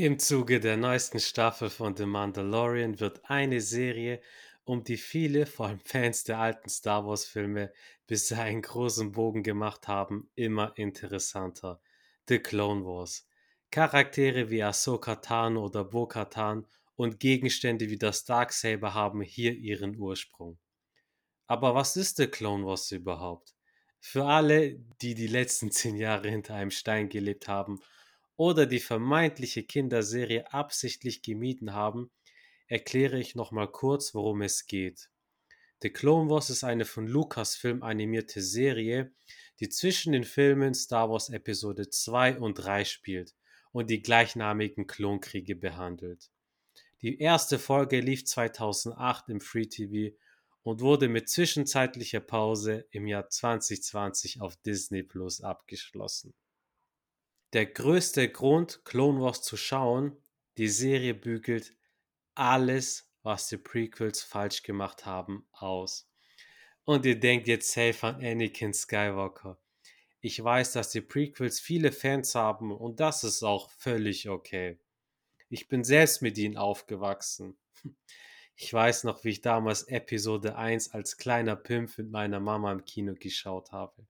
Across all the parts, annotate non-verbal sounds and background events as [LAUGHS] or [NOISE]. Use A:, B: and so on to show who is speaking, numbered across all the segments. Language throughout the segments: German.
A: Im Zuge der neuesten Staffel von The Mandalorian wird eine Serie, um die viele, vor allem Fans der alten Star Wars-Filme, bisher einen großen Bogen gemacht haben, immer interessanter. The Clone Wars. Charaktere wie Ahsoka Tano oder Bo-Katan und Gegenstände wie das Darksaber haben hier ihren Ursprung. Aber was ist The Clone Wars überhaupt? Für alle, die die letzten zehn Jahre hinter einem Stein gelebt haben oder die vermeintliche Kinderserie absichtlich gemieden haben, erkläre ich nochmal kurz, worum es geht. The Clone Wars ist eine von Lucasfilm animierte Serie, die zwischen den Filmen Star Wars Episode 2 und 3 spielt und die gleichnamigen Klonkriege behandelt. Die erste Folge lief 2008 im Free TV und wurde mit zwischenzeitlicher Pause im Jahr 2020 auf Disney Plus abgeschlossen. Der größte Grund, Clone Wars zu schauen, die Serie bügelt alles, was die Prequels falsch gemacht haben, aus. Und ihr denkt jetzt safe an Anakin Skywalker. Ich weiß, dass die Prequels viele Fans haben und das ist auch völlig okay. Ich bin selbst mit ihnen aufgewachsen. Ich weiß noch, wie ich damals Episode 1 als kleiner Pimp mit meiner Mama im Kino geschaut habe.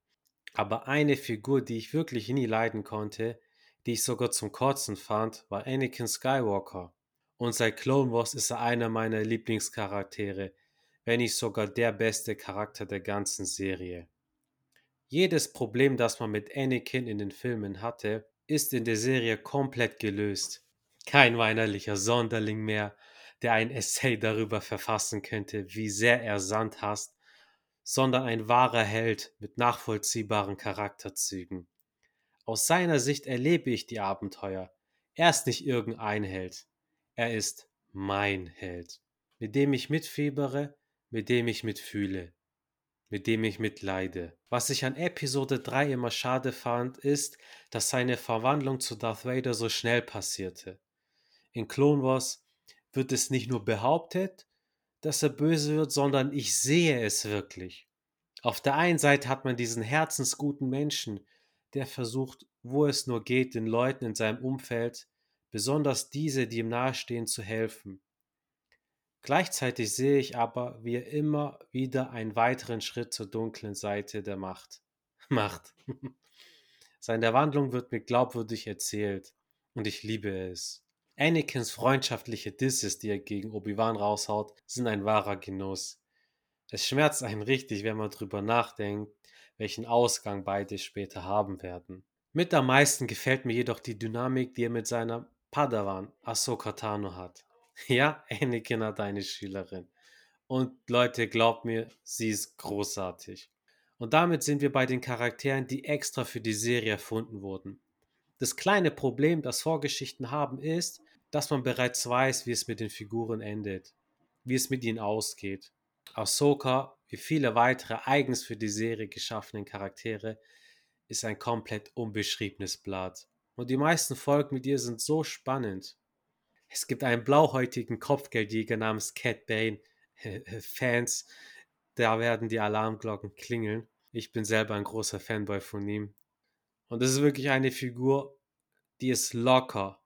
A: Aber eine Figur, die ich wirklich nie leiden konnte, die ich sogar zum Kotzen fand, war Anakin Skywalker. Und seit Clone Wars ist er einer meiner Lieblingscharaktere, wenn nicht sogar der beste Charakter der ganzen Serie. Jedes Problem, das man mit Anakin in den Filmen hatte, ist in der Serie komplett gelöst. Kein weinerlicher Sonderling mehr, der ein Essay darüber verfassen könnte, wie sehr er Sand hasst, sondern ein wahrer Held mit nachvollziehbaren Charakterzügen. Aus seiner Sicht erlebe ich die Abenteuer. Er ist nicht irgendein Held. Er ist mein Held, mit dem ich mitfiebere, mit dem ich mitfühle, mit dem ich mitleide. Was ich an Episode 3 immer schade fand, ist, dass seine Verwandlung zu Darth Vader so schnell passierte. In Clone Wars wird es nicht nur behauptet, dass er böse wird, sondern ich sehe es wirklich. Auf der einen Seite hat man diesen herzensguten Menschen, der versucht, wo es nur geht, den Leuten in seinem Umfeld, besonders diese, die ihm nahestehen, zu helfen. Gleichzeitig sehe ich aber, wie er immer wieder einen weiteren Schritt zur dunklen Seite der Macht [LAUGHS] macht. Seine Wandlung wird mir glaubwürdig erzählt und ich liebe es. Anakins freundschaftliche Disses, die er gegen Obi-Wan raushaut, sind ein wahrer Genuss. Es schmerzt einen richtig, wenn man drüber nachdenkt, welchen Ausgang beide später haben werden. Mit am meisten gefällt mir jedoch die Dynamik, die er mit seiner Padawan Ahsoka Tano hat. [LAUGHS] Ja, Anakin hat eine Schülerin. Und Leute, glaubt mir, sie ist großartig. Und damit sind wir bei den Charakteren, die extra für die Serie erfunden wurden. Das kleine Problem, das Vorgeschichten haben, ist, dass man bereits weiß, wie es mit den Figuren endet, wie es mit ihnen ausgeht. Ahsoka, wie viele weitere eigens für die Serie geschaffenen Charaktere, ist ein komplett unbeschriebenes Blatt. Und die meisten Folgen mit ihr sind so spannend. Es gibt einen blauhäutigen Kopfgeldjäger namens Cat Bane. [LAUGHS] Fans, da werden die Alarmglocken klingeln. Ich bin selber ein großer Fanboy von ihm. Und das ist wirklich eine Figur, die es locker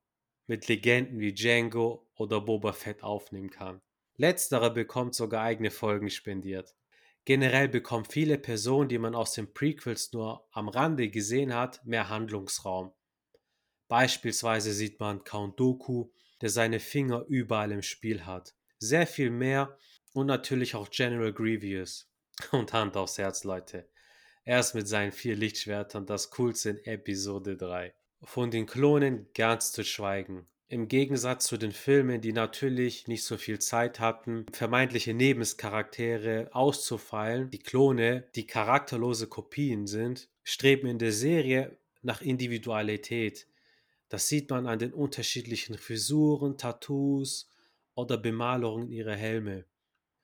A: mit Legenden wie Django oder Boba Fett aufnehmen kann. Letzterer bekommt sogar eigene Folgen spendiert. Generell bekommen viele Personen, die man aus den Prequels nur am Rande gesehen hat, mehr Handlungsraum. Beispielsweise sieht man Count Doku, der seine Finger überall im Spiel hat. Sehr viel mehr und natürlich auch General Grievous. [LAUGHS] Und Hand aufs Herz, Leute. Er ist mit seinen vier Lichtschwertern das coolste in Episode 3. Von den Klonen ganz zu schweigen. Im Gegensatz zu den Filmen, die natürlich nicht so viel Zeit hatten, vermeintliche Nebencharaktere auszufeilen, die Klone, die charakterlose Kopien sind, streben in der Serie nach Individualität. Das sieht man an den unterschiedlichen Frisuren, Tattoos oder Bemalungen ihrer Helme.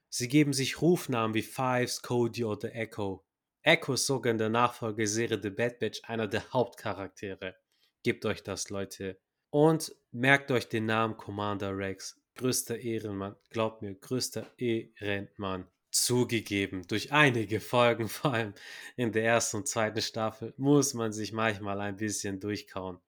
A: Sie geben sich Rufnamen wie Fives, Cody oder Echo. Echo ist sogar in der Nachfolgeserie The Bad Batch einer der Hauptcharaktere. Gebt euch das, Leute. Und merkt euch den Namen Commander Rex. Größter Ehrenmann. Glaubt mir, größter Ehrenmann. Zugegeben, durch einige Folgen, [LAUGHS] vor allem in der ersten und zweiten Staffel, muss man sich manchmal ein bisschen durchkauen.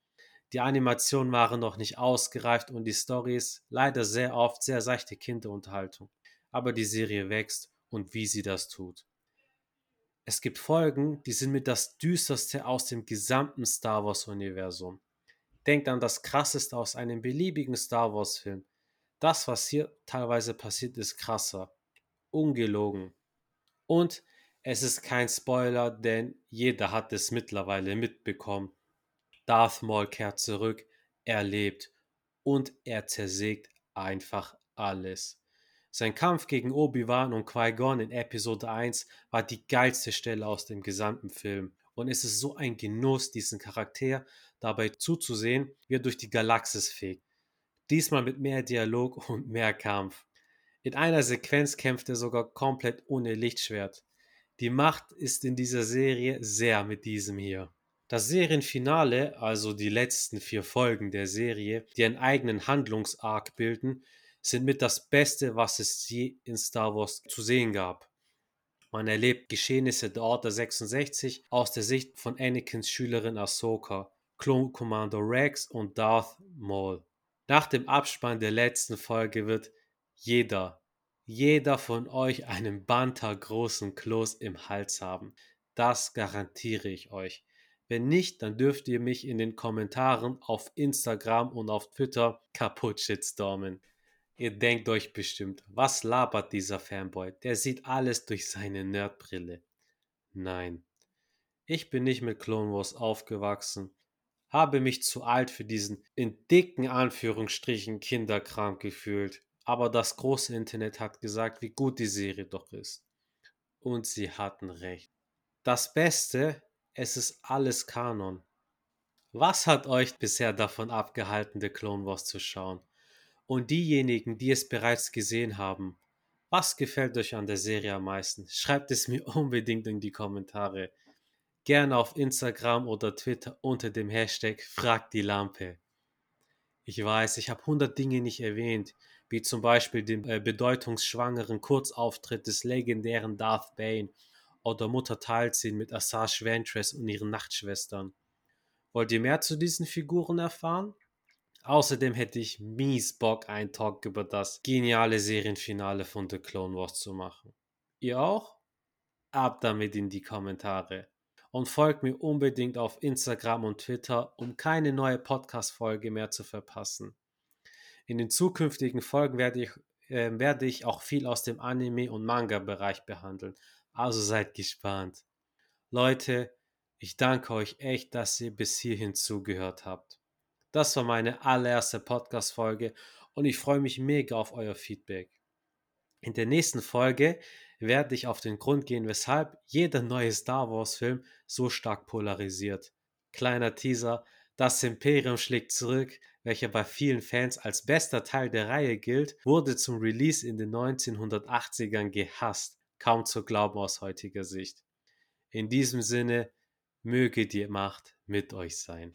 A: Die Animationen waren noch nicht ausgereift und die Story ist leider sehr oft sehr seichte Kinderunterhaltung. Aber die Serie wächst und wie sie das tut. Es gibt Folgen, die sind mit das düsterste aus dem gesamten Star Wars-Universum. Denkt an das krasseste aus einem beliebigen Star Wars-Film. Das, was hier teilweise passiert, ist krasser. Ungelogen. Und es ist kein Spoiler, denn jeder hat es mittlerweile mitbekommen. Darth Maul kehrt zurück, er lebt und er zersägt einfach alles. Sein Kampf gegen Obi-Wan und Qui-Gon in Episode 1 war die geilste Stelle aus dem gesamten Film. Und es ist so ein Genuss, diesen Charakter dabei zuzusehen, wie er durch die Galaxis fegt. Diesmal mit mehr Dialog [LAUGHS] und mehr Kampf. In einer Sequenz kämpft er sogar komplett ohne Lichtschwert. Die Macht ist in dieser Serie sehr mit diesem hier. Das Serienfinale, also die letzten vier Folgen der Serie, die einen eigenen Handlungsarc bilden, sind mit das Beste, was es je in Star Wars zu sehen gab. Man erlebt Geschehnisse der Order 66 aus der Sicht von Anakins Schülerin Ahsoka, Clone Commander Rex und Darth Maul. Nach dem Abspann der letzten Folge wird jeder, jeder von euch einen Banter großen Kloß im Hals haben. Das garantiere ich euch. Wenn nicht, dann dürft ihr mich in den Kommentaren auf Instagram und auf Twitter kaputt shitstormen. Ihr denkt euch bestimmt, was labert dieser Fanboy? Der sieht alles durch seine Nerdbrille. Nein. Ich bin nicht mit Clone Wars aufgewachsen, habe mich zu alt für diesen in dicken Anführungsstrichen Kinderkram gefühlt, aber das große Internet hat gesagt, wie gut die Serie doch ist. Und sie hatten recht. Das Beste es ist alles Kanon. Was hat euch bisher davon abgehalten, The Clone Wars zu schauen? Und diejenigen, die es bereits gesehen haben, was gefällt euch an der Serie am meisten? Schreibt es mir [LAUGHS] unbedingt in die Kommentare. Gerne auf Instagram oder Twitter unter dem Hashtag Frag die Lampe. Ich weiß, ich habe 100 Dinge nicht erwähnt, wie zum Beispiel den äh, bedeutungsschwangeren Kurzauftritt des legendären Darth Bane oder Mutter Talzin mit Asajj Ventress und ihren Nachtschwestern. Wollt ihr mehr zu diesen Figuren erfahren? Außerdem hätte ich mies Bock, einen Talk über das geniale Serienfinale von The Clone Wars zu machen. Ihr auch? Ab damit in die Kommentare. Und folgt mir unbedingt auf Instagram und Twitter, um keine neue Podcast-Folge mehr zu verpassen. In den zukünftigen Folgen werde ich, äh, werde ich auch viel aus dem Anime- und Manga-Bereich behandeln, also seid gespannt. Leute, ich danke euch echt, dass ihr bis hierhin zugehört habt. Das war meine allererste Podcast-Folge und ich freue mich mega auf euer Feedback. In der nächsten Folge werde ich auf den Grund gehen, weshalb jeder neue Star Wars-Film so stark polarisiert. Kleiner Teaser, das Imperium schlägt zurück, welcher bei vielen Fans als bester Teil der Reihe gilt, wurde zum Release in den 1980ern gehasst kaum zu glauben aus heutiger Sicht. In diesem Sinne, möge die Macht mit euch sein.